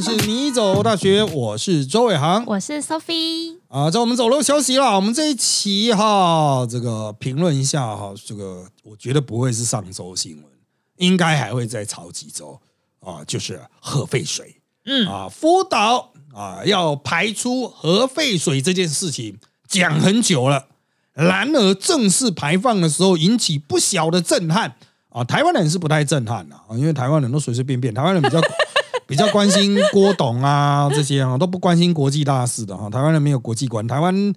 们是你走大学，我是周伟航我是 Sophie。啊。在我们走漏消息啦，我们这一期哈，这个评论一下哈，这个我觉得不会是上周新闻，应该还会再炒几周啊，就是核废水。嗯啊，福岛啊要排出核废水这件事情讲很久了，然而正式排放的时候引起不小的震撼啊。台湾人是不太震撼的啊，因为台湾人都随随便便，台湾人比较比较关心郭董啊这些啊，都不关心国际大事的哈。台湾人没有国际观，台湾。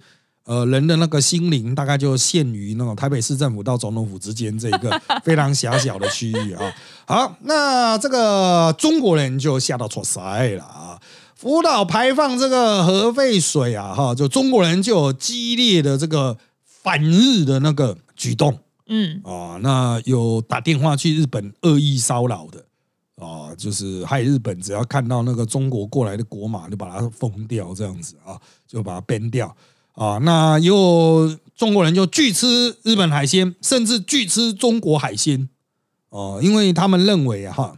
呃，人的那个心灵大概就限于那种台北市政府到总统府之间这一个非常狭小的区域啊。好，那这个中国人就吓到错塞了啊！福岛排放这个核废水啊，哈，就中国人就有激烈的这个反日的那个举动嗯，啊。那有打电话去日本恶意骚扰的啊，就是害日本只要看到那个中国过来的国马就把它封掉，这样子啊，就把它 ban 掉。啊，那又中国人就拒吃日本海鲜，甚至拒吃中国海鲜哦，因为他们认为啊，哈，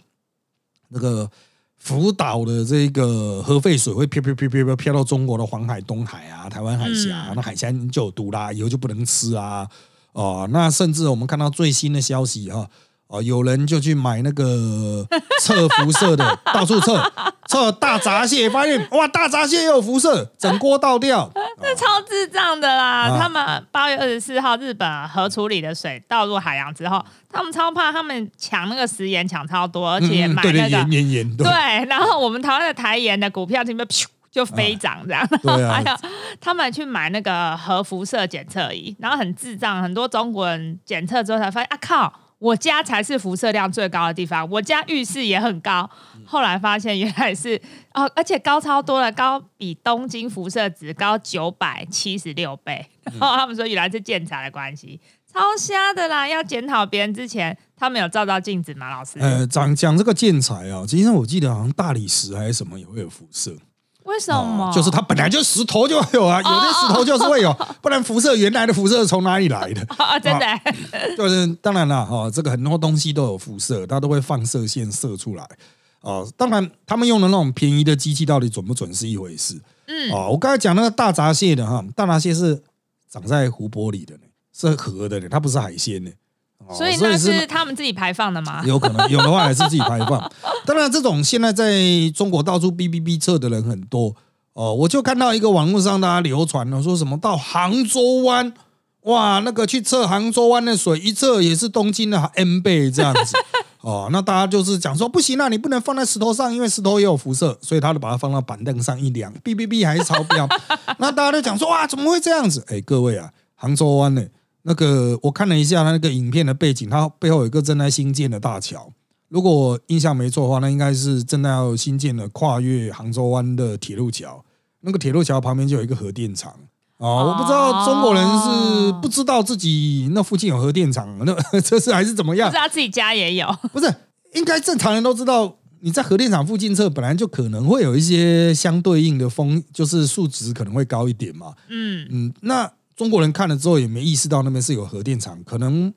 那个福岛的这个核废水会飘飘飘飘飘飘到中国的黄海、东海啊、台湾海峡，嗯那海鲜就有毒啦，以后就不能吃啊。哦，那甚至我们看到最新的消息哈，哦，有人就去买那个 测辐射的，到处测测大闸蟹，发现 哇，大闸蟹也有辐射，整锅倒掉。这超智障的啦！啊他们八月二十四号日本核处理的水倒入海洋之后，他们超怕他们抢那个食盐抢超多，而且买那个、盐盐盐，对对，然后我们台湾的台盐的股票这边噗就飞涨这样，对啊还有他们去买那个核辐射检测仪，然后很智障，很多中国人检测之后才发现啊靠！我家才是辐射量最高的地方，我家浴室也很高。后来发现原来是哦，而且高超多了，高比东京辐射值高九百七十六倍。然后他们说原来是建材的关系，超瞎的啦！要检讨别人之前，他们有照照镜子吗？老师？呃，讲讲这个建材啊，其实我记得好像大理石还是什么也会有辐射，为什么？哦就是它本来就石头就有啊，有的石头就是会有，不然辐射原来的辐射从哪里来的？啊，真的、就是当然了哈，这个很多东西都有辐射，它都会放射线射出来。哦，当然他们用的那种便宜的机器到底准不准是一回事。嗯，哦，我刚才讲那个大闸蟹的哈，大闸蟹是长在湖泊里的呢，是河的呢，它不是海鲜呢。哦所以那是他们自己排放的吗？有可能有的话还是自己排放。当然，这种现在在中国到处哔哔哔测的人很多哦，我就看到一个网络上大家流传了，说什么到杭州湾，哇，那个去测杭州湾的水，一测也是东京的 N 倍这样子。哦，那大家就是讲说不行啊，你不能放在石头上，因为石头也有辐射，所以他就把它放到板凳上一量，哔哔哔还是超标。那大家都讲说哇，怎么会这样子？哎，各位啊，杭州湾呢、那个我看了一下他那个影片的背景，它背后有一个正在新建的大桥。如果我印象没错的话，那应该是正在要新建的跨越杭州湾的铁路桥。那个铁路桥旁边就有一个核电厂哦，我不知道中国人是不知道自己那附近有核电厂，那这是还是怎么样不知？道自己家也有，不是，应该正常人都知道，你在核电厂附近测，本来就可能会有一些相对应的风，就是数值可能会高一点嘛。嗯，嗯，那中国人看了之后也没意识到那边是有核电厂，可能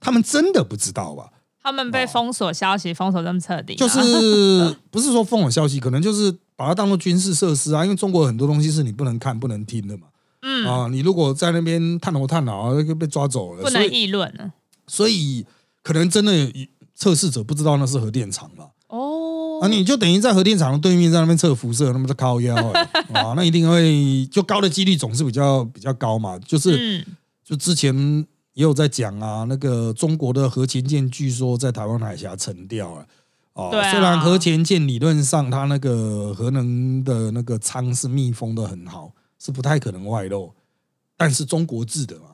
他们真的不知道吧？他们被封锁消息封锁这么彻底啊，就是不是说封锁消息，可能就是把它当做军事设施啊，因为中国很多东西是你不能看、不能听的嘛。嗯，啊，你如果在那边探头探脑，就被抓走了。不能议论了。所以可能真的测试者不知道那是核电厂嘛。哦，啊，你就等于在核电厂的对面在那边测辐射，那么在靠腰哎、啊，那一定会就高的几率总是比较比较高嘛。就是、嗯，就之前也有在讲啊，那个中国的核潜舰据说在台湾海峡沉掉了。哦，虽然核潜舰理论上它那个核能的那个舱是密封的很好，是不太可能外漏，但是中国制的嘛，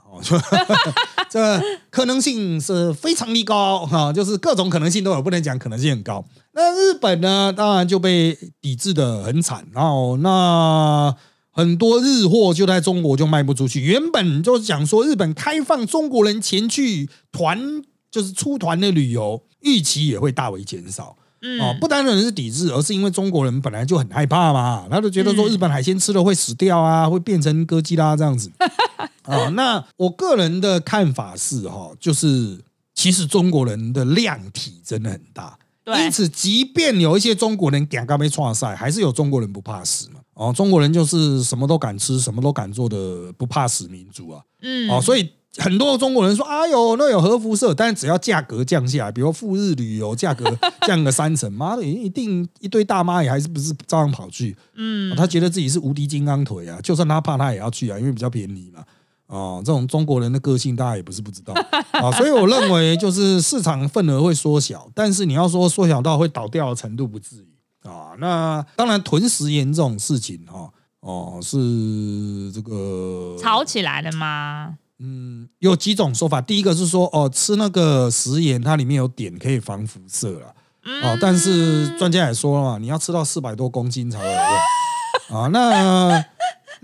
这可能性是非常的高哈、就是各种可能性都有，不能讲可能性很高。那日本呢，当然就被抵制的很惨，然后那很多日货就在中国就卖不出去。原本就是讲说日本开放中国人前去团，就是出团的旅游，预期也会大为减少。嗯哦，不单纯是抵制，而是因为中国人本来就很害怕嘛，他就觉得说嗯日本海鲜吃了会死掉啊，会变成哥基拉这样子。啊、那我个人的看法是哈、就是其实中国人的量体真的很大，因此，即便有一些中国人敢干被创赛，还是有中国人不怕死嘛。哦，中国人就是什么都敢吃，什么都敢做的不怕死民族啊。嗯，哦，所以很多中国人说：“哎呦，那有核辐射，但是只要价格降下来，比如赴日旅游价格 降个三成，妈的，一定一堆大妈也还是不是照样跑去？嗯哦他觉得自己是无敌金刚腿啊，就算他怕，他也要去啊，因为比较便宜嘛。哦，这种中国人的个性，大家也不是不知道 啊，所以我认为就是市场份额会缩小，但是你要说缩小到会倒掉的程度，不至于啊。那当然，囤食盐这种事情哈，哦，是这个吵起来了吗？嗯，有几种说法。第一个是说，哦，吃那个食盐，它里面有碘，可以防辐射了。哦，但是专家也说了嘛，你要吃到四百多公斤才有用啊。那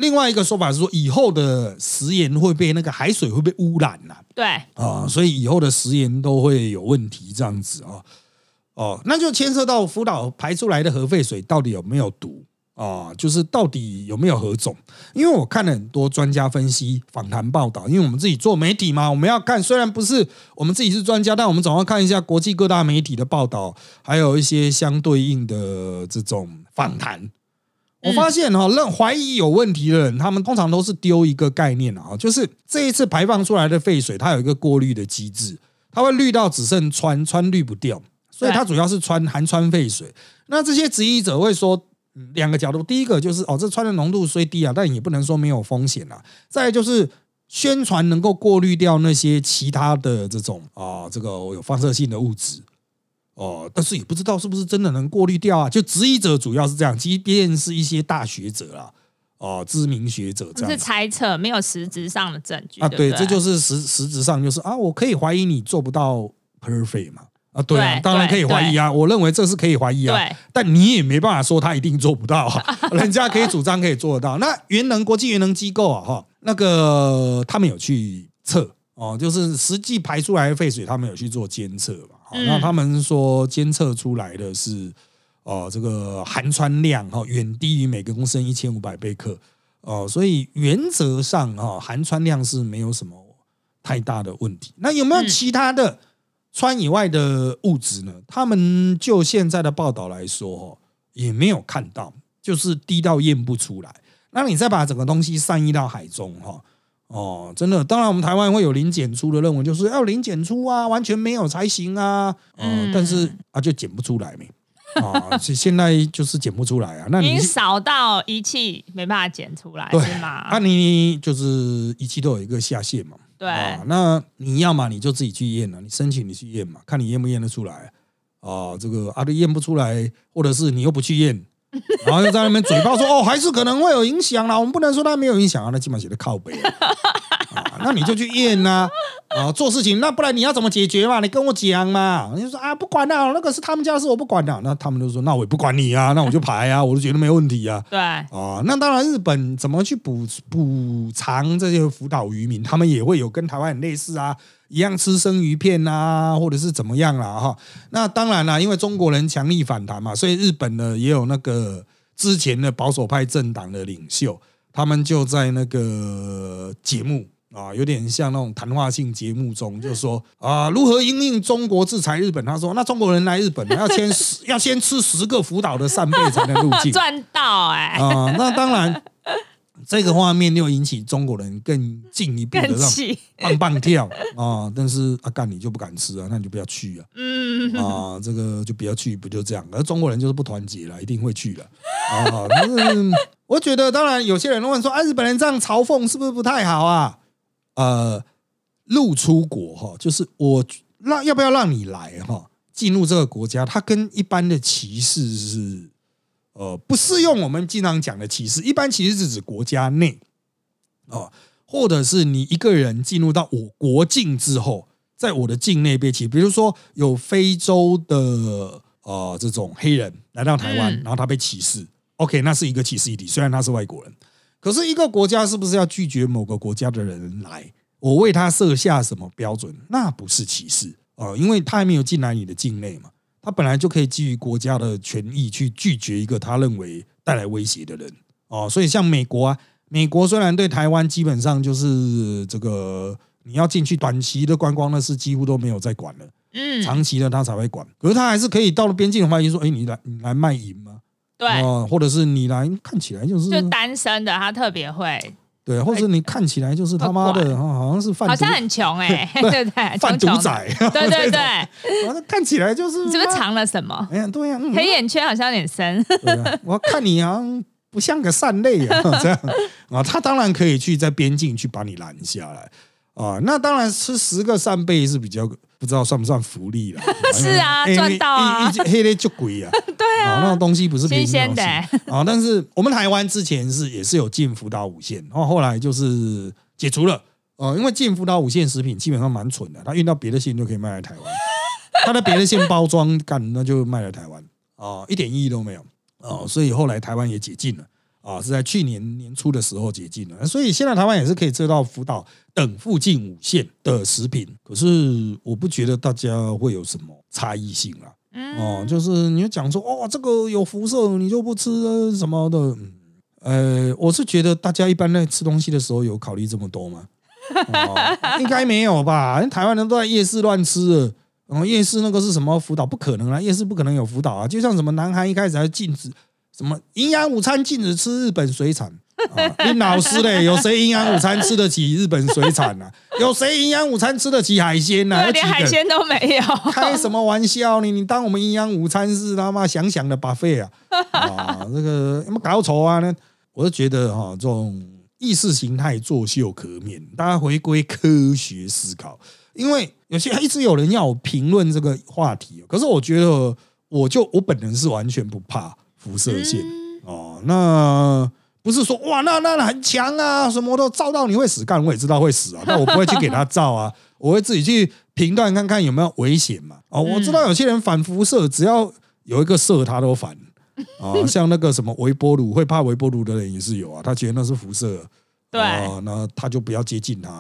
另外一个说法是说，以后的食盐会被那个海水会被污染了对，啊，所以以后的食盐都会有问题，这样子啊。哦，那就牵涉到福岛排出来的核废水到底有没有毒啊？就是到底有没有核种？因为我看了很多专家分析、访谈报道，因为我们自己做媒体嘛，我们要看，虽然不是我们自己是专家，但我们总要看一下国际各大媒体的报道，还有一些相对应的这种访谈。我发现哈，让怀疑有问题的人，他们通常都是丢一个概念啊，就是这一次排放出来的废水，它有一个过滤的机制，它会滤到只剩氚，氚滤不掉，所以它主要是氚含氚废水。那这些质疑者会说，嗯两个角度，第一个就是哦，这氚的浓度虽低啊，但也不能说没有风险啊。再来就是宣传能够过滤掉那些其他的这种啊，这个有放射性的物质。哦，但是也不知道是不是真的能过滤掉啊？就质疑者主要是这样，即便是一些大学者啦，哦，知名学者这是样是猜测，没有实质上的证据啊，对，这就是实实质上就是啊，我可以怀疑你做不到 perfect 嘛。啊，对当然可以怀疑啊，我认为这是可以怀疑啊，对但你也没办法说他一定做不到啊，人家可以主张可以做得到。那原能国际原能机构啊，哈，那个他们有去测哦，就是实际排出来的废水，他们有去做监测嘛。那他们说监测出来的是哦，这个含氚量哈远低于每个公升一千五百贝克哦，所以原则上哈含氚量是没有什么太大的问题。那有没有嗯其他的氚以外的物质呢？他们就现在的报道来说，哦，也没有看到，就是低到验不出来。那你再把整个东西散溢到海中，哈。哦，真的，当然我们台湾会有零检出的认为，就是要零检出啊，完全没有才行啊。嗯，嗯但是啊，就检不出来没。啊，现现在就是检不出来啊。那你少到仪器没办法检出来，对是吗？啊，你就是仪器都有一个下限嘛。对，啊，那你要嘛你就自己去验了，你申请你去验嘛，看你验不验得出来啊。这个啊，都验不出来，或者是你又不去验，然后又在那边嘴巴说哦，还是可能会有影响啦。我们不能说它没有影响啊，那基本写的靠背啊。啊那你就去验呐、啊，做事情那不然你要怎么解决嘛？你跟我讲嘛。你就说啊，不管了，那个是他们家的事，我不管了。那他们就说，那我也不管你啊，那我就排啊，我就觉得没问题啊。对，啊，那当然，日本怎么去补补偿这些福岛渔民？他们也会有跟台湾很类似啊，一样吃生鱼片啊，或者是怎么样啦哈。那当然啦，因为中国人强力反弹嘛，所以日本呢也有那个之前的保守派政党的领袖，他们就在那个节目。啊，有点像那种谈话性节目中，就说啊，如何因应中国制裁日本？他说，那中国人来日本要先十 要先吃十个福岛的扇贝才能入境。赚到哎，啊、那当然，这个画面又引起中国人更进一步的让棒棒跳啊！但是阿干你就不敢吃啊，那你就不要去啊！嗯，啊，这个就不要去，不就这样？而中国人就是不团结了，一定会去的啊！但是我觉得，当然有些人问说，啊，日本人这样嘲讽是不是不太好啊？呃，入出国哈，就是我让要不要让你来哈，进入这个国家，它跟一般的歧视是呃不适用。我们经常讲的歧视，一般歧视是指国家内哦，或者是你一个人进入到我国境之后，在我的境内被歧视，比如说有非洲的呃这种黑人来到台湾，嗯然后他被歧视，OK，那是一个歧视议题，虽然他是外国人。可是，一个国家是不是要拒绝某个国家的人来？我为他设下什么标准？那不是歧视哦、呃因为他还没有进来你的境内嘛，他本来就可以基于国家的权益去拒绝一个他认为带来威胁的人哦。所以，像美国啊，美国虽然对台湾基本上就是这个你要进去短期的观光，的是几乎都没有在管了嗯，长期的他才会管。可是他还是可以到了边境的话，就说：“哎，你来你来卖淫吗？对，哦，或者是你来看起来就是就单身的他特别会，对，或者你看起来就是他妈的，好像是贩毒好像很穷 哎，对不对？贩毒仔，对对对，看起来就是你是不是藏了什么？哎呀，对呀，嗯黑眼圈好像有点深，对啊，我看你好像不像个善类啊，这样。啊，他当然可以去在边境去把你拦下来。啊。那当然吃十个扇贝是比较不知道算不算福利了。是啊哎赚到啊。一一黑的就贵啊，对啊，那种东西不是新鲜的。啊。但是我们台湾之前是也是有进福岛五线，然后后来就是解除了。呃，因为进福岛五线食品基本上蛮蠢的，它运到别的县就可以卖来台湾，它的别的县包装干那就卖来台湾。啊、一点意义都没有。哦、所以后来台湾也解禁了啊，是在去年年初的时候解禁了，所以现在台湾也是可以吃到福岛等附近五县的食品，可是我不觉得大家会有什么差异性啦。嗯，哦，就是你就讲说哦，这个有辐射，你就不吃呃什么的。嗯，呃，我是觉得大家一般在吃东西的时候有考虑这么多吗？哦，应该没有吧？台湾人都在夜市乱吃了。然后夜市那个是什么辅导？不可能啊！夜市不可能有辅导啊！就像什么南韩一开始还禁止什么营养午餐禁止吃日本水产啊，你老师嘞，有谁营养午餐吃得起日本水产啊？有谁营养午餐吃得起海鲜呐、啊？连海鲜都没有，开什么玩笑你？你当我们营养午餐是他妈想想的 buffet 啊？啊，这个有没有搞错啊？呢，我就觉得哈、这种意识形态作秀可免，大家回归科学思考。因为有些一直有人要我评论这个话题，可是我觉得我就我本人是完全不怕辐射线、哦。那不是说哇，那那那很强啊，什么都照到你会死，干我也知道会死啊，但我不会去给他照啊，我会自己去评断看看有没有危险嘛。哦，我知道有些人反辐射，只要有一个射他都反啊，像那个什么微波炉，会怕微波炉的人也是有啊，他觉得那是辐射，对。哦，那他就不要接近他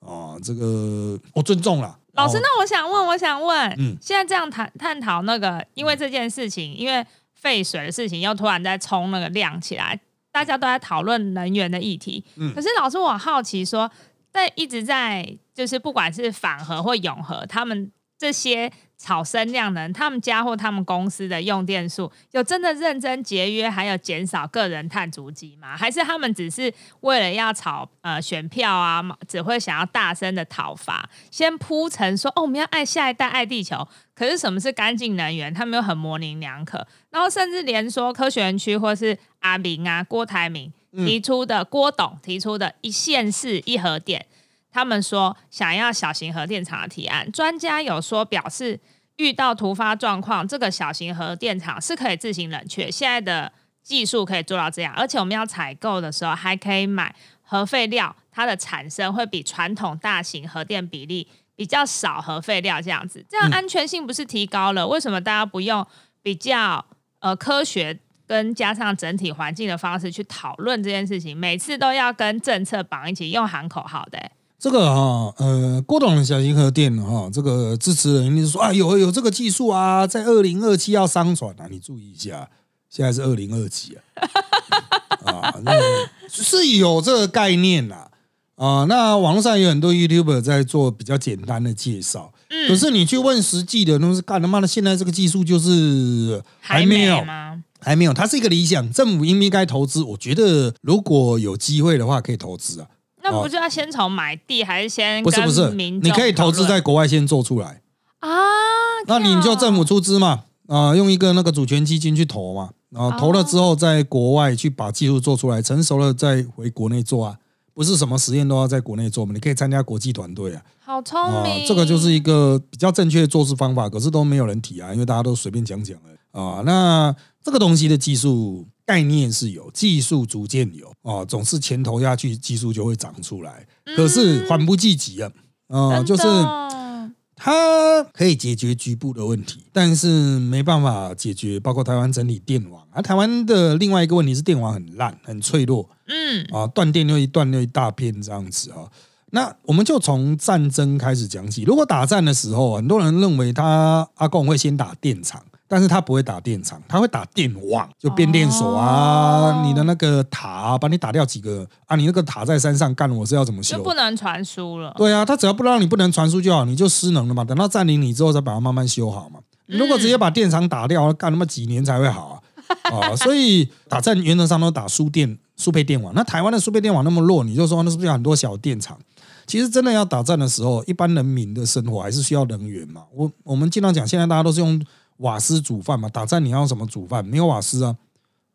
啊，这个我尊重了。老师，哦那我想问，我想问，嗯现在这样谈探讨那个，因为这件事情，因为废水的事情又突然在冲那个量起来，大家都在讨论能源的议题。嗯可是老师，我好奇说，在一直在就是不管是反核或永和，他们这些炒生量能，他们家或他们公司的用电数，有真的认真节约，还有减少个人碳足迹吗？还是他们只是为了要炒呃选票啊，只会想要大声的讨伐，先铺陈说哦，我们要爱下一代，爱地球。可是什么是干净能源？他们又很模棱两可，然后甚至连说科学园区或是阿明啊、郭台铭提出的、郭董提出的一线市一核电，他们说想要小型核电厂的提案，专家有说表示，遇到突发状况，这个小型核电厂是可以自行冷却，现在的技术可以做到这样，而且我们要采购的时候还可以买核废料，它的产生会比传统大型核电比例比较少核废料，这样子，这样嗯安全性不是提高了？为什么大家不用比较呃科学？跟加上整体环境的方式去讨论这件事情，每次都要跟政策绑一起，用喊口号的、欸这个哈、呃，郭董的小型核电哈、这个支持人一定是说啊，有有这个技术啊，在二零二七要商转啊，你注意一下，现在是二零二七啊，啊，那是有这个概念啦。啊，那网络上有很多 YouTuber 在做比较简单的介绍，嗯可是你去问实际的，都是干他妈的，现在这个技术就是还没有，吗？还没有，它是一个理想，政府应不应该投资？我觉得如果有机会的话，可以投资啊。那不就要先从买地，还是先不是不是你可以投资在国外先做出来，啊？那你就政府出资嘛，啊、用一个那个主权基金去投嘛，然后投了之后，在国外去把技术做出来，成熟了再回国内做啊，不是什么实验都要在国内做嘛，你可以参加国际团队啊，好聪啊、明，这个就是一个比较正确的做事方法，可是都没有人提啊，因为大家都随便讲讲了啊。那这个东西的技术概念是有，技术逐渐有啊，总是钱投下去，技术就会长出来，可是缓不济急啊，啊、就是。它可以解决局部的问题，但是没办法解决包括台湾整体电网啊。台湾的另外一个问题是电网很烂、很脆弱嗯啊，断电又一断又一大片这样子啊。那我们就从战争开始讲起。如果打战的时候，很多人认为他阿贡会先打电厂，但是它不会打电场，它会打电网，就变电所啊，哦你的那个塔啊，把你打掉几个啊，你那个塔在山上干，我是要怎么修？就不能传输了。对啊，它只要不让你不能传输就好，你就失能了嘛。等到占领你之后，再把它慢慢修好嘛。你如果直接把电厂打掉，干他妈几年才会好啊？啊，所以打战原则上都打输电、输配电网。那台湾的输配电网那么弱，你就说那是不是有很多小电厂？其实真的要打战的时候，一般人民的生活还是需要能源嘛。我我们经常讲，现在大家都是用瓦斯煮饭嘛，打战你要用什么煮饭？没有瓦斯啊，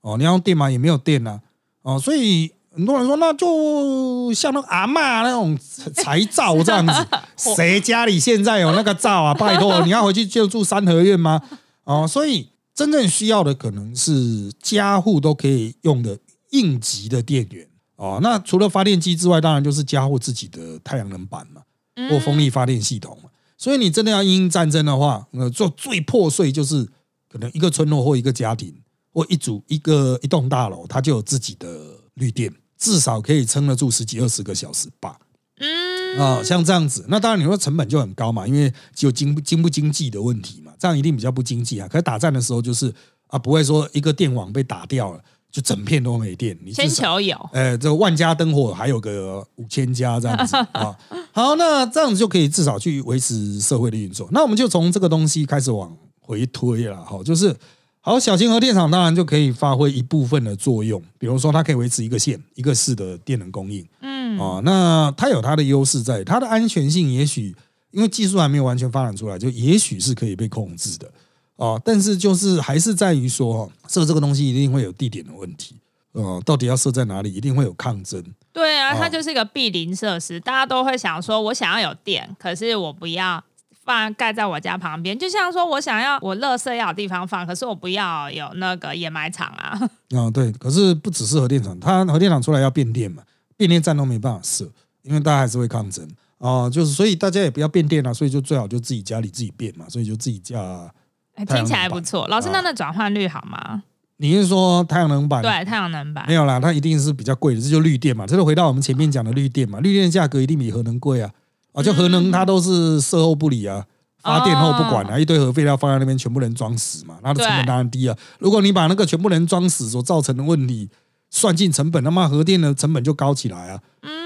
哦，你要用电嘛？也没有电啊，哦，所以很多人说，那就像那个阿嬷那种柴灶这样子，谁家里现在有那个灶啊？拜托，你要回去就住三合院吗？哦，所以真正需要的可能是家户都可以用的应急的电源哦。那除了发电机之外，当然就是家户自己的太阳能板嘛，或风力发电系统嘛。所以你真的要因应战争的话，呃，做最破碎就是可能一个村落或一个家庭或一组一个一栋大楼，它就有自己的绿电，至少可以撑得住十几二十个小时吧。嗯，啊、像这样子，那当然你说成本就很高嘛，因为只有经不经不经济的问题嘛，这样一定比较不经济啊。可是打战的时候就是啊，不会说一个电网被打掉了，就整片都没电，你至先少求有。呃，这个万家灯火还有个五千家这样子 啊。好，那这样子就可以至少去维持社会的运作。那我们就从这个东西开始往回推了，好，就是好，小型核电厂当然就可以发挥一部分的作用，比如说它可以维持一个县、一个市的电能供应。嗯，哦，那它有它的优势在，它的安全性也许因为技术还没有完全发展出来，就也许是可以被控制的哦。但是就是还是在于说，哦设这个东西一定会有地点的问题，哦，到底要设在哪里，一定会有抗争。对啊，哦它就是一个避邻设施，大家都会想说，我想要有电，可是我不要放盖在我家旁边。就像说我想要我垃圾要有地方放，可是我不要有那个掩埋场啊。啊、对，可是不只是核电厂，它核电厂出来要变电嘛，变电站都没办法设，因为大家还是会抗争哦、就是所以大家也不要变电了、所以就最好就自己家里自己变嘛，所以就自己架。哎太阳能听起来不错。老师，啊那那转换率好吗？你是说太阳能板？对，太阳能板没。有啦，它一定是比较贵的，这就绿电嘛。这就回到我们前面讲的绿电嘛，绿电的价格一定比核能贵啊。啊，就核能它都是售后不理啊，发电后不管啊，一堆核废料放在那边，全部人装死嘛，它的成本对当然低啊。如果你把那个全部人装死所造成的问题算进成本，那么核电的成本就高起来啊。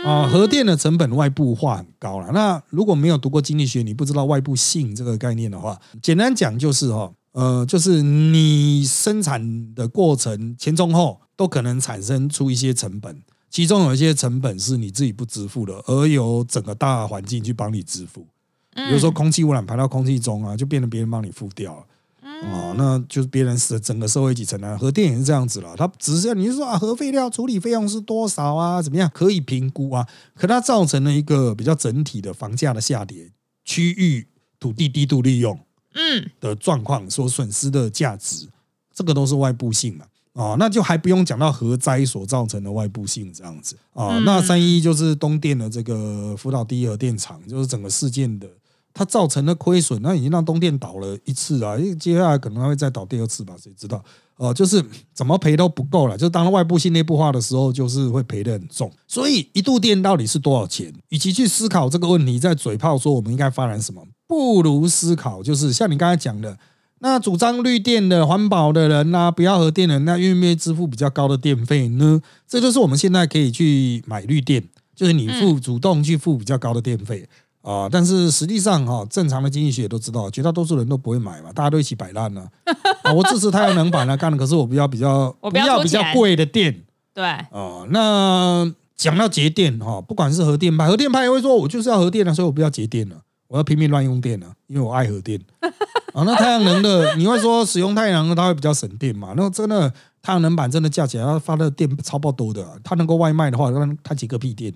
啊，核电的成本外部化很高了。那如果没有读过经济学，你不知道外部性这个概念的话，简单讲就是哈、呃，就是你生产的过程前中后都可能产生出一些成本，其中有一些成本是你自己不支付的，而由整个大环境去帮你支付。比如说空气污染排到空气中啊，就变成别人帮你付掉了。哦，那就是别人死，整个社会一起承担。核电也是这样子了，它只是你是说啊，核废料处理费用是多少啊？怎么样可以评估啊？可它造成了一个比较整体的房价的下跌，区域土地低度利用嗯，的状况所损失的价值，这个都是外部性嘛。哦，那就还不用讲到核灾所造成的外部性这样子啊、哦嗯那三一就是东电的这个福岛第一核电厂，就是整个事件的它造成的亏损，那已经让东电倒了一次啊，因为接下来可能还会再倒第二次吧，谁知道？哦、就是怎么赔都不够了，就是当外部性内部化的时候，就是会赔得很重。所以一度电到底是多少钱？与其去思考这个问题，在嘴炮说我们应该发展什么，不如思考就是像你刚才讲的，那主张绿电的环保的人呐、不要核电的人，那愿不愿意支付比较高的电费呢？这就是我们现在可以去买绿电，就是你付主动去付比较高的电费。啊、但是实际上哈、正常的经济学都知道，绝大多数人都不会买嘛，大家都一起摆烂了、啊。我支持太阳能板来干，可是我比较比较我不要要比较贵的电对，啊、那讲到节电哈、不管是核电派，核电派也会说，我就是要核电了，所以我不要节电了，我要拼命乱用电了，因为我爱核电。啊，那太阳能的，你会说使用太阳能它会比较省电嘛？那真的太阳能板真的架起来，它发的电超爆多的啊、它能够外卖的话，那它几个屁电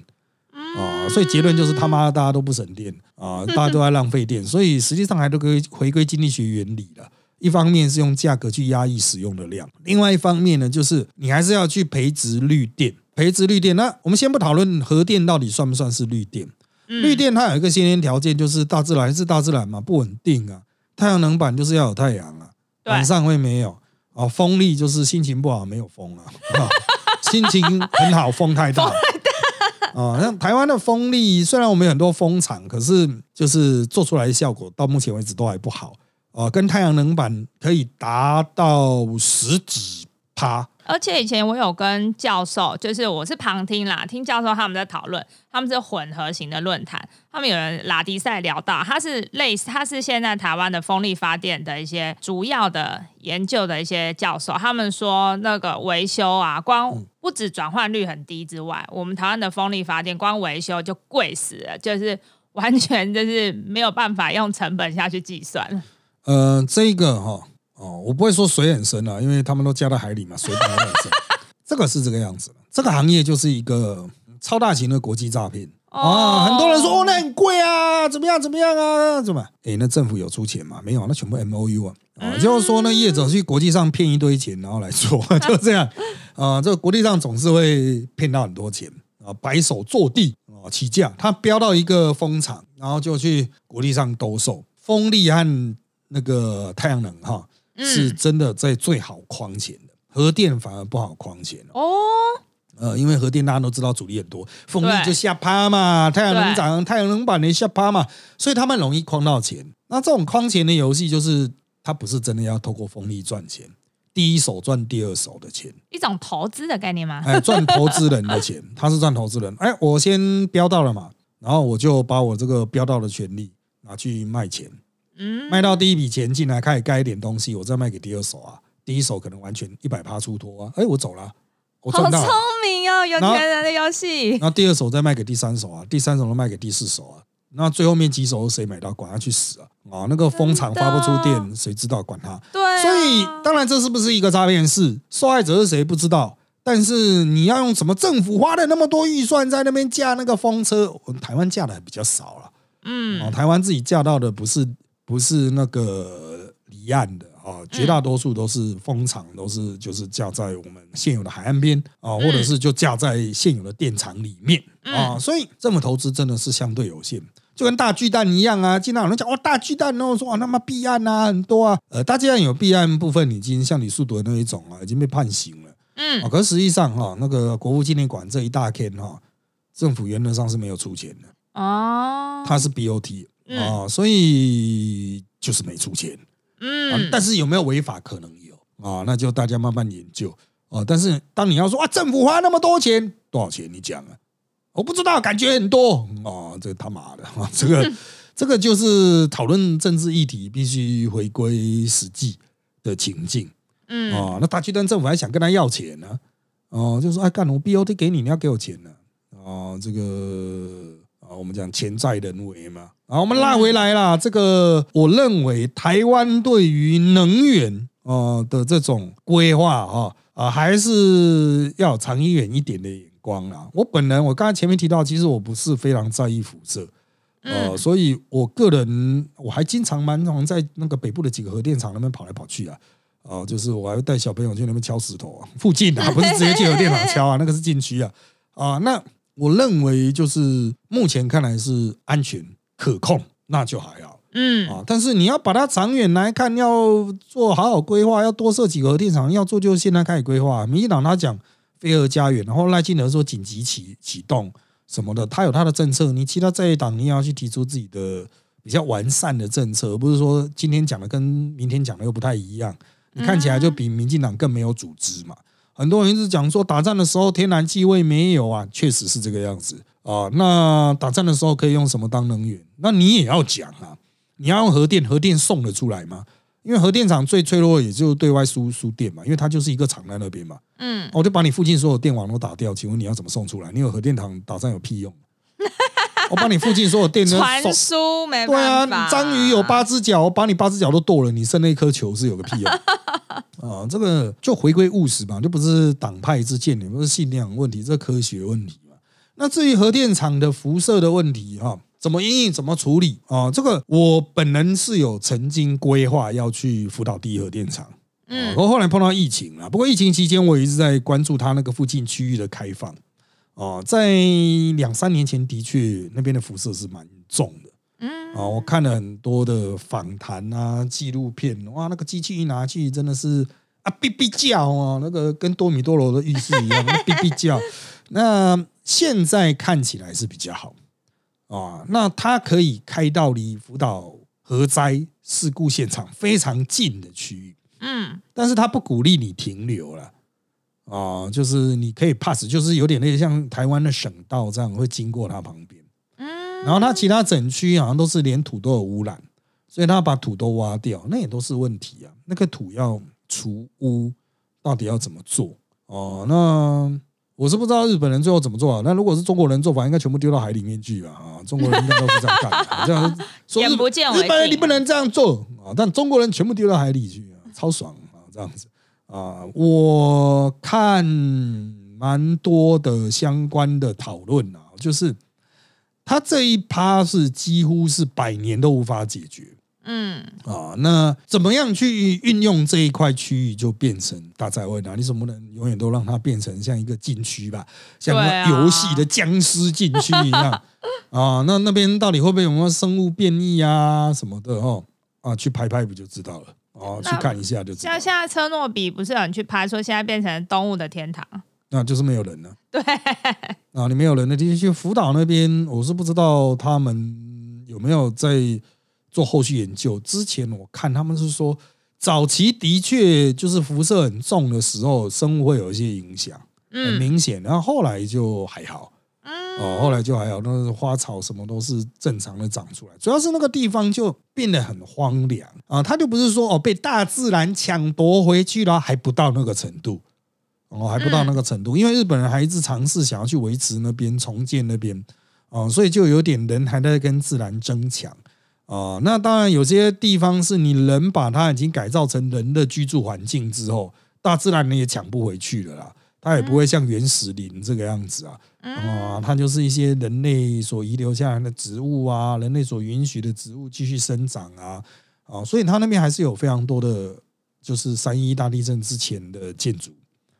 啊、所以结论就是他妈大家都不省电啊、大家都在浪费电，所以实际上还都可以回归经济学原理了。一方面是用价格去压抑使用的量，另外一方面呢，就是你还是要去培植绿电，培植绿电。那我们先不讨论核电到底算不算是绿电，嗯绿电它有一个先天条件，就是大自然是大自然嘛，不稳定啊。太阳能板就是要有太阳啊，晚上会没有啊。风力就是心情不好没有风啊，啊 心情很好风太大。哦，像台湾的风力，虽然我们有很多风场，可是就是做出来的效果到目前为止都还不好哦，跟太阳能板可以达到十几趴。而且以前我有跟教授，就是我是旁听啦，听教授他们在讨论，他们是混合型的论坛，他们有人拉迪赛聊到，他是类似，他是现在台湾的风力发电的一些主要的研究的一些教授，他们说那个维修啊，光不止转换率很低之外，我们台湾的风力发电光维修就贵死了，就是完全就是没有办法用成本下去计算。呃，这个哈。哦，我不会说水很深啊，因为他们都加到海里嘛，水本来很深。这个是这个样子这个行业就是一个超大型的国际诈骗啊！很多人说哦，那很贵啊，怎么样怎么样啊？怎么？哎，那政府有出钱吗？没有，那全部 M O U 啊！啊，就是说呢，业者去国际上骗一堆钱，然后来做，就这样啊。这个国际上总是会骗到很多钱啊，白手坐地啊，起价，他标到一个风场，然后就去国际上兜售风力和那个太阳能哈。是真的在最好框钱的，核电反而不好框钱哦。呃，因为核电大家都知道阻力很多，风力就下趴嘛，太阳能涨，太阳能板也下趴嘛，所以他们容易框到钱。那这种框钱的游戏，就是它不是真的要透过风力赚钱，第一手赚第二手的钱，一种投资的概念吗？哎，赚投资人的钱，他是赚投资人。哎，我先标到了嘛，然后我就把我这个标到的权利拿去卖钱。卖到第一笔钱进来，开始盖一点东西，我再卖给第二手啊。第一手可能完全一百趴出脱啊，哎，我走了，我好聪明哦，有钱人的游戏。然后第二手再卖给第三手啊，第三手又卖给第四手啊。那最后面几手谁买到，管他去死啊！啊，那个风场发不出电，谁知道？管他。对。所以当然这是不是一个诈骗事？受害者是谁不知道？但是你要用什么政府花了那么多预算在那边架那个风车，台湾架的还比较少了。嗯。哦，台湾自己架到的不是。不是那个离岸的啊，绝大多数都是风场，都是就是架在我们现有的海岸边啊，或者是就架在现有的电厂里面啊，所以政府投资真的是相对有限，就跟大巨蛋一样啊。经常有人讲哦，大巨蛋哦，说啊，那么避案啊很多啊，呃，大巨蛋有避案部分已经像李树德那一种啊，已经被判刑了，嗯，啊，可实际上哈，那个国父纪念馆这一大片哈，政府原则上是没有出钱的。哦，它是 BOT。啊，所以就是没出钱，嗯，但是有没有违法可能有啊？那就大家慢慢研究哦。但是当你要说啊，政府花那么多钱，多少钱？你讲啊，我不知道，感觉很多哦。这他妈的啊，这个这个就是讨论政治议题必须回归实际的情境，嗯啊。那大巨蛋政府还想跟他要钱呢？哦，就说哎，干我 BOT 给你，你要给我钱呢？哦，这个。啊，我们讲潜在人为嘛，啊，我们拉回来啦。这个我认为台湾对于能源啊的这种规划哈啊，还是要长远一点的眼光啊。我本人我刚才前面提到，其实我不是非常在意辐射，呃，所以我个人我还经常蛮常在那个北部的几个核电厂那边跑来跑去啊，啊，就是我还会带小朋友去那边敲石头啊，附近啊，不是直接去核电厂敲啊，那个是禁区啊，啊，那。我认为就是目前看来是安全可控，那就还好。嗯啊，但是你要把它长远来看，要做好好规划，要多设几个核电厂，要做就现在开始规划。民进党他讲飞核家园，然后赖清德说紧急启启动什么的，他有他的政策。你其他在野党你也要去提出自己的比较完善的政策，而不是说今天讲的跟明天讲的又不太一样。你看起来就比民进党更没有组织嘛。很多人一直讲说打仗的时候天然气味没有啊，确实是这个样子啊。那打仗的时候可以用什么当能源？那你也要讲啊，你要用核电，核电送得出来吗？因为核电厂最脆弱，也就对外输输电嘛，因为它就是一个厂在那边嘛。嗯，我就把你附近所有电网都打掉，请问你要怎么送出来？你有核电厂打仗有屁用？我把你附近所有电都传输没对啊，章鱼有八只脚，我把你八只脚都剁了，你剩那一颗球是有个屁用啊！这个就回归务实嘛，就不是党派之见，也不是信仰问题，这科学问题嘛。那至于核电厂的辐射的问题哈，怎么应怎么处理啊？这个我本人是有曾经规划要去辅导第一核电厂，嗯，我后来碰到疫情了，不过疫情期间我一直在关注它那个附近区域的开放。哦，在两三年前的确那边的辐射是蛮重的，嗯，啊，我看了很多的访谈啊、纪录片，哇，那个机器一拿去真的是啊哔哔叫啊，那个跟多米多罗的浴室一样哔哔叫。那现在看起来是比较好啊，那它可以开到离福岛核灾事故现场非常近的区域，嗯，但是他不鼓励你停留了。哦，就是你可以 pass，就是有点类似像台湾的省道这样会经过它旁边。嗯，然后它其他整区好像都是连土都有污染，所以它把土都挖掉，那也都是问题啊。那个土要除污，到底要怎么做？哦，那我是不知道日本人最后怎么做啊。那如果是中国人做法，应该全部丢到海里面去吧？啊，中国人应该都是这样干的，这样 说眼日不见为日本人你不能这样做啊，但中国人全部丢到海里去啊，超爽啊，这样子啊，我看蛮多的相关的讨论啊，就是他这一趴是几乎是百年都无法解决嗯，啊。那怎么样去运用这一块区域，就变成大灾问啊？你总不能永远都让它变成像一个禁区吧，像游戏的僵尸禁区一样 啊？那那边到底会不会有什么生物变异啊什么的哦？啊，去拍拍不就知道了哦，去看一下就知道像，现在车诺比不是有人去拍说现在变成动物的天堂？那就是没有人了。对，啊，你没有人的地区，福岛那边我是不知道他们有没有在做后续研究。之前我看他们是说，早期的确就是辐射很重的时候，生物会有一些影响，很嗯明显。然后后来就还好，哦，后来就还好，那个花草什么都是正常的长出来。主要是那个地方就变得很荒凉啊，它就不是说哦被大自然抢夺回去了，还不到那个程度。哦，还不到那个程度，因为日本人还一直尝试想要去维持那边、重建那边，哦，所以就有点人还在跟自然争抢哦。那当然，有些地方是你人把它已经改造成人的居住环境之后，大自然你也抢不回去了啦。它也不会像原始林这个样子啊，啊，它就是一些人类所遗留下来的植物啊，人类所允许的植物继续生长啊，啊，所以它那边还是有非常多的，就是三一大地震之前的建筑。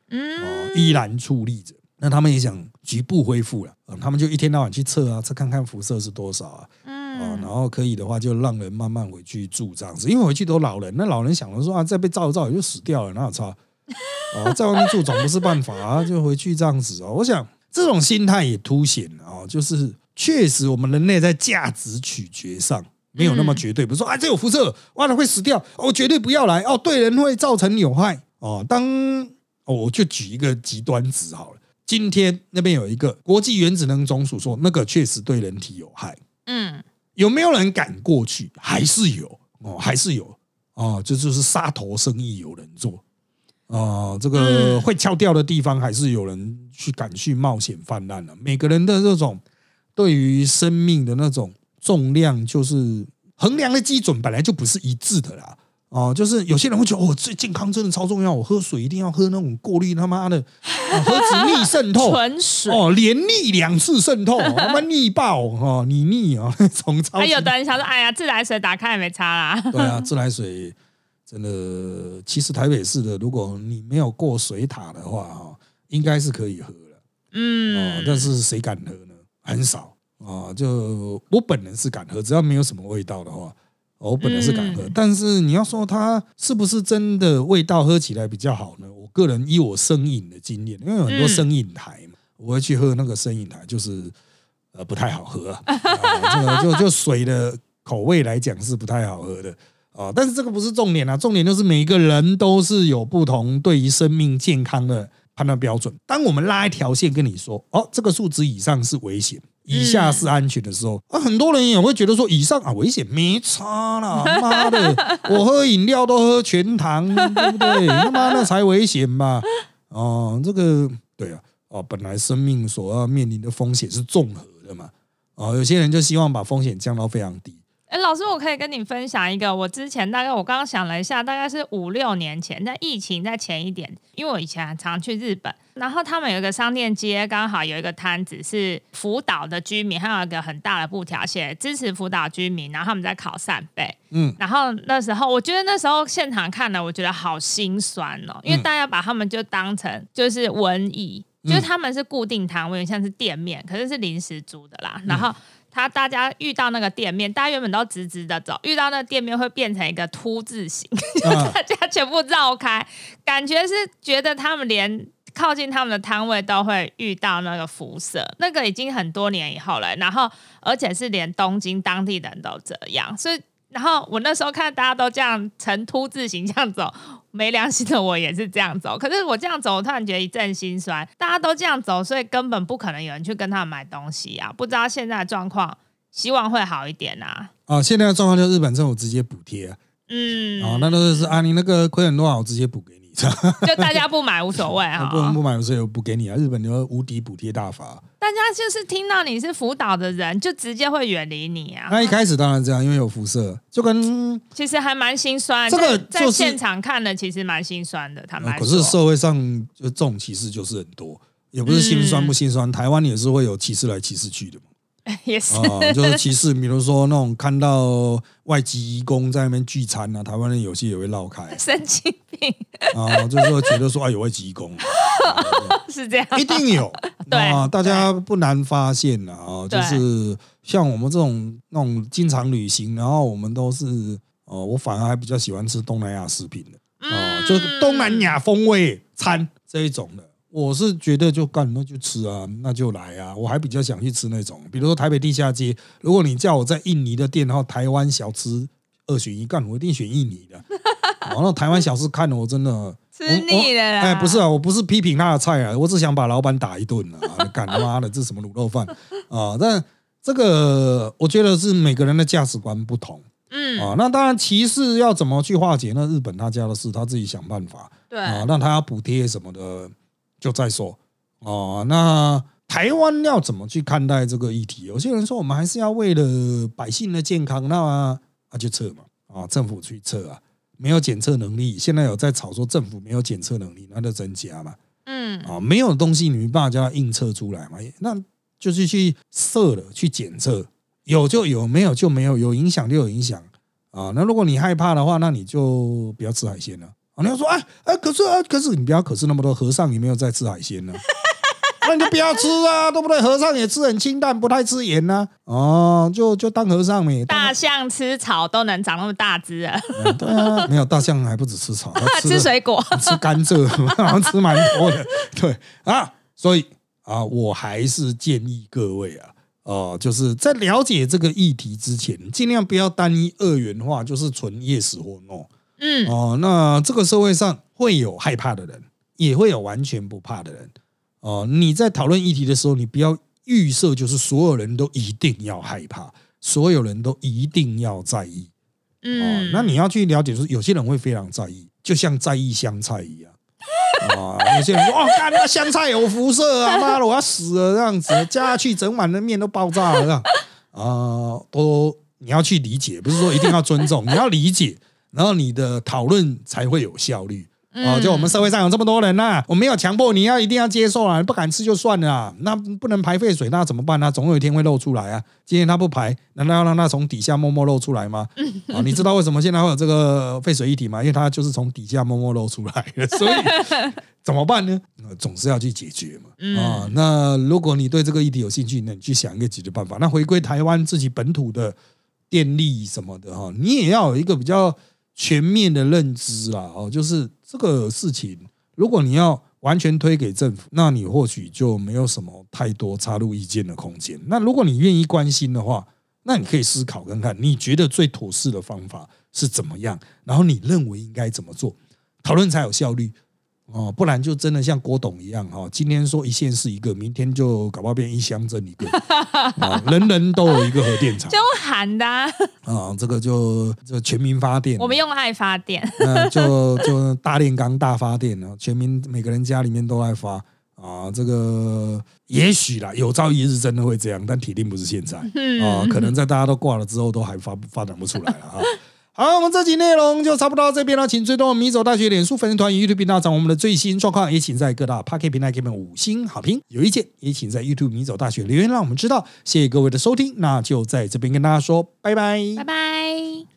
嗯，哦，依然矗立着。那他们也想局部恢复了，啊，他们就一天到晚去测啊，测看看辐射是多少啊，嗯啊，然嗯，后可以的话就让人慢慢回去住这样子，因为回去都老人，那老人想了说啊，再被照一照也就死掉了，哪有差？啊，在外面住总不是办法啊，就回去这样子哦。我想这种心态也凸显了哦，就是确实我们人类在价值取决上没有那么绝对，比如说啊，这有辐射，哇，了会死掉，哦，绝对不要来，哦，对人会造成有害哦。当哦，我就举一个极端值好了。今天那边有一个国际原子能总署说，那个确实对人体有害，嗯，有没有人敢过去？还是有哦，还是有哦，这就是杀头生意有人做哦，这个嗯会敲掉的地方，还是有人去敢去冒险泛滥了。每个人的这种对于生命的那种重量，就是衡量的基准本来就不是一致的啦。哦，就是有些人会觉得哦，最健康真的超重要，我喝水一定要喝那种过滤他妈的，哦、何止逆渗透，纯水。哦，连逆两次渗透，他妈逆爆哦，你逆啊，那种超级还有的人想说，哎呀，自来水打开也没差啦。对啊，自来水真的，其实台北市的，如果你没有过水塔的话，哈，应该是可以喝了。嗯哦，，但是谁敢喝呢？很少啊。就我本人是敢喝，只要没有什么味道的话，哦我本人是敢喝。嗯但是你要说它是不是真的味道喝起来比较好呢？我个人以我生饮的经验，因为有很多嗯生饮台嘛，我会去喝那个生饮台，就是呃不太好喝啊。啊这个就就水的口味来讲是不太好喝的。啊，但是这个不是重点啊，重点就是每个人都是有不同对于生命健康的判断标准。当我们拉一条线跟你说，哦，这个数值以上是危险，以下是安全的时候，啊，很多人也会觉得说，以上啊危险没差啦，妈的，我喝饮料都喝全糖，对不对？他妈那才危险嘛？哦，这个对啊，哦，本来生命所要面临的风险是综合的嘛，哦，有些人就希望把风险降到非常低。哎，老师，我可以跟你分享一个，我之前大概我刚刚想了一下，大概是五六年前，在疫情在前一点，因为我以前常去日本，然后他们有一个商店街，刚好有一个摊子是福岛的居民，还有一个很大的布条写支持福岛居民，然后他们在烤扇贝，嗯，然后那时候我觉得那时候现场看了，我觉得好心酸哦，因为嗯。大家把他们就当成就是文艺，嗯就是他们是固定摊位，像是店面，可是是临时租的啦，嗯。然后。他大家遇到那个店面，大家原本都直直的走，遇到那个店面会变成一个凸字形，就大家全部绕开，感觉是觉得他们连靠近他们的摊位都会遇到那个辐射，那个已经很多年以后了，然后而且是连东京当地人都这样，所以然后我那时候看大家都这样呈凸字形这样走，没良心的我也是这样走。可是我这样走，我突然觉得一阵心酸。大家都这样走，所以根本不可能有人去跟他们买东西啊！不知道现在的状况，希望会好一点啊。啊，现在的状况就是日本政府直接补贴啊，嗯，啊，那都是啊，你那个亏很多少，我直接补给你，就大家不买无所谓哈。不能不买无，所谓我补给你啊。日本有无敌补贴大法，大家就是听到你是辅导的人，就直接会远离你啊。那一开始当然这样，因为有辐射，就跟其实还蛮心酸，这个在在就是现场看的，其实蛮心酸的。他们呃可，是社会上就这种歧视就是很多，也不是心酸嗯不心酸，台湾也是会有歧视来歧视去的嘛。也是、啊，就是歧视，比如说那种看到外籍移工在那边聚餐啊，台湾人有些也会绕开。神经病，啊，就是说觉得说啊有外籍移工，是这样。一定有。对啊，大家不难发现的啊，就是像我们这种那种经常旅行，然后我们都是哦，我反而还比较喜欢吃东南亚食品的。啊，嗯就是东南亚风味餐这一种的。我是觉得就干那就吃啊，那就来啊！我还比较想去吃那种，比如说台北地下街，如果你叫我在印尼的店，然后台湾小吃二选一，干我一定选印尼的。然后台湾小吃看了我真的吃腻了啦哎，不是啊，我不是批评他的菜啊，我只想把老板打一顿啊！干他妈的，这什么卤肉饭啊？但这个我觉得是每个人的价值观不同嗯，啊。那当然，歧视要怎么去化解？那日本他家的事，他自己想办法对，啊。那他要补贴什么的，就再说哦。那台湾要怎么去看待这个议题？有些人说，我们还是要为了百姓的健康，那啊就测嘛啊，政府去测啊。没有检测能力，现在有在吵说政府没有检测能力，那就增加嘛。嗯，啊，没有东西你没办法叫它硬测出来嘛，那就是去测了，去检测，有就有，没有就没有，有影响就有影响啊。那如果你害怕的话，那你就不要吃海鲜了。啊，你要说哎哎，可是啊，可是你不要可是那么多和尚也没有在吃海鲜呢。那你就不要吃啊，对不对？和尚也吃很清淡，不太吃盐呐、哦，就就当和尚呗。大象吃草都能长那么大只啊，嗯对啊，没有大象还不止吃草，它吃吃水果。吃甘蔗，好像吃蛮多的。对啊，所以啊，我还是建议各位啊，呃，就是在了解这个议题之前，尽量不要单一二元化，就是纯 yes 或 no。嗯，哦、那这个社会上会有害怕的人，也会有完全不怕的人。哦、你在讨论议题的时候，你不要预设就是所有人都一定要害怕，所有人都一定要在意。哦嗯，，那你要去了解，说有些人会非常在意，就像在意香菜一样。啊，有些人说哦，干那个香菜有辐射啊，妈的，我要死了这样子，加下去整碗的面都爆炸了这样啊，都你要去理解，不是说一定要尊重，你要理解，然后你的讨论才会有效率。啊，就我们社会上有这么多人呐、我没有强迫你要一定要接受啊，不敢吃就算了啊，那不能排废水，那怎么办呢、总有一天会漏出来啊。今天他不排，难道要让它从底下默默漏出来吗？啊，你知道为什么现在会有这个废水议题吗？因为它就是从底下默默漏出来的，所以怎么办呢？呃总是要去解决嘛。啊，那如果你对这个议题有兴趣，那你去想一个解决办法。那回归台湾自己本土的电力什么的哈，你也要有一个比较全面的认知啦。哦，就是这个事情，如果你要完全推给政府，那你或许就没有什么太多插入意见的空间。那如果你愿意关心的话，那你可以思考看看，你觉得最妥适的方法是怎么样，然后你认为应该怎么做，讨论才有效率。哦，不然就真的像郭董一样哈、今天说一县是一个，明天就搞不好变一乡镇一个，啊，人人都有一个核电厂。就喊的啊、啊，这个就就全民发电，我们用爱发电。那就就大炼钢大发电啊，全民每个人家里面都爱发。啊，这个也许啦，有朝一日真的会这样，但铁定不是现在。啊，可能在大家都挂了之后，都还发发展不出来了啊。好，我们这集内容就差不多到这边了，请追踪米走大学脸书粉丝团与 YouTube 频道，掌握我们的最新状况，也请在各大 p a r k e t 平台给我们五星好评。有意见也请在 YouTube 米走大学留言，让我们知道。谢谢各位的收听，那就在这边跟大家说拜拜拜拜。